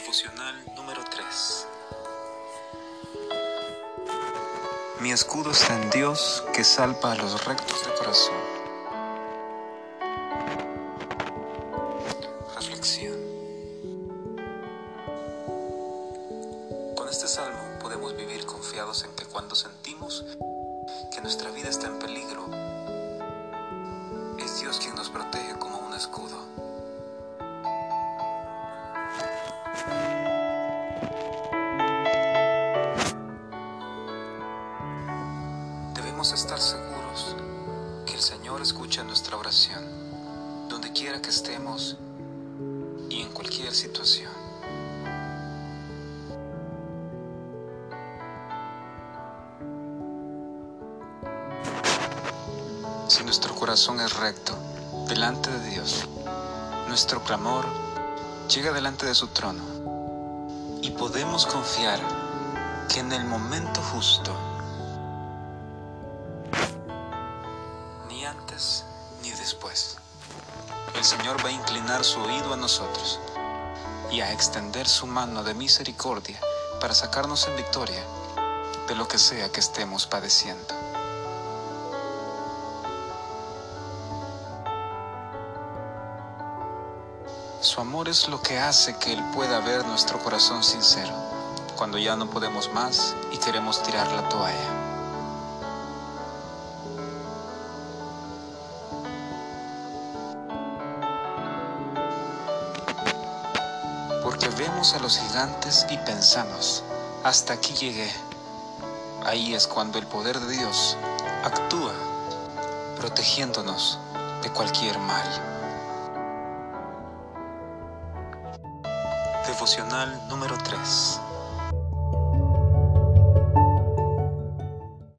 devocional número 3. Mi escudo está en Dios que salva a los rectos de corazón. Reflexión. Con este salmo podemos vivir confiados en que cuando sentimos que nuestra vida está en peligro, es Dios quien nos protege como un escudo. Debemos estar seguros que el Señor escucha nuestra oración, donde quiera que estemos y en cualquier situación. Si nuestro corazón es recto delante de Dios, nuestro clamor llega delante de su trono y podemos confiar que en el momento justo, ni antes ni después, el Señor va a inclinar su oído a nosotros y a extender su mano de misericordia para sacarnos en victoria de lo que sea que estemos padeciendo. Su amor es lo que hace que Él pueda ver nuestro corazón sincero cuando ya no podemos más y queremos tirar la toalla. Porque vemos a los gigantes y pensamos, hasta aquí llegué. Ahí es cuando el poder de Dios actúa, protegiéndonos de cualquier mal. Devocional número 3.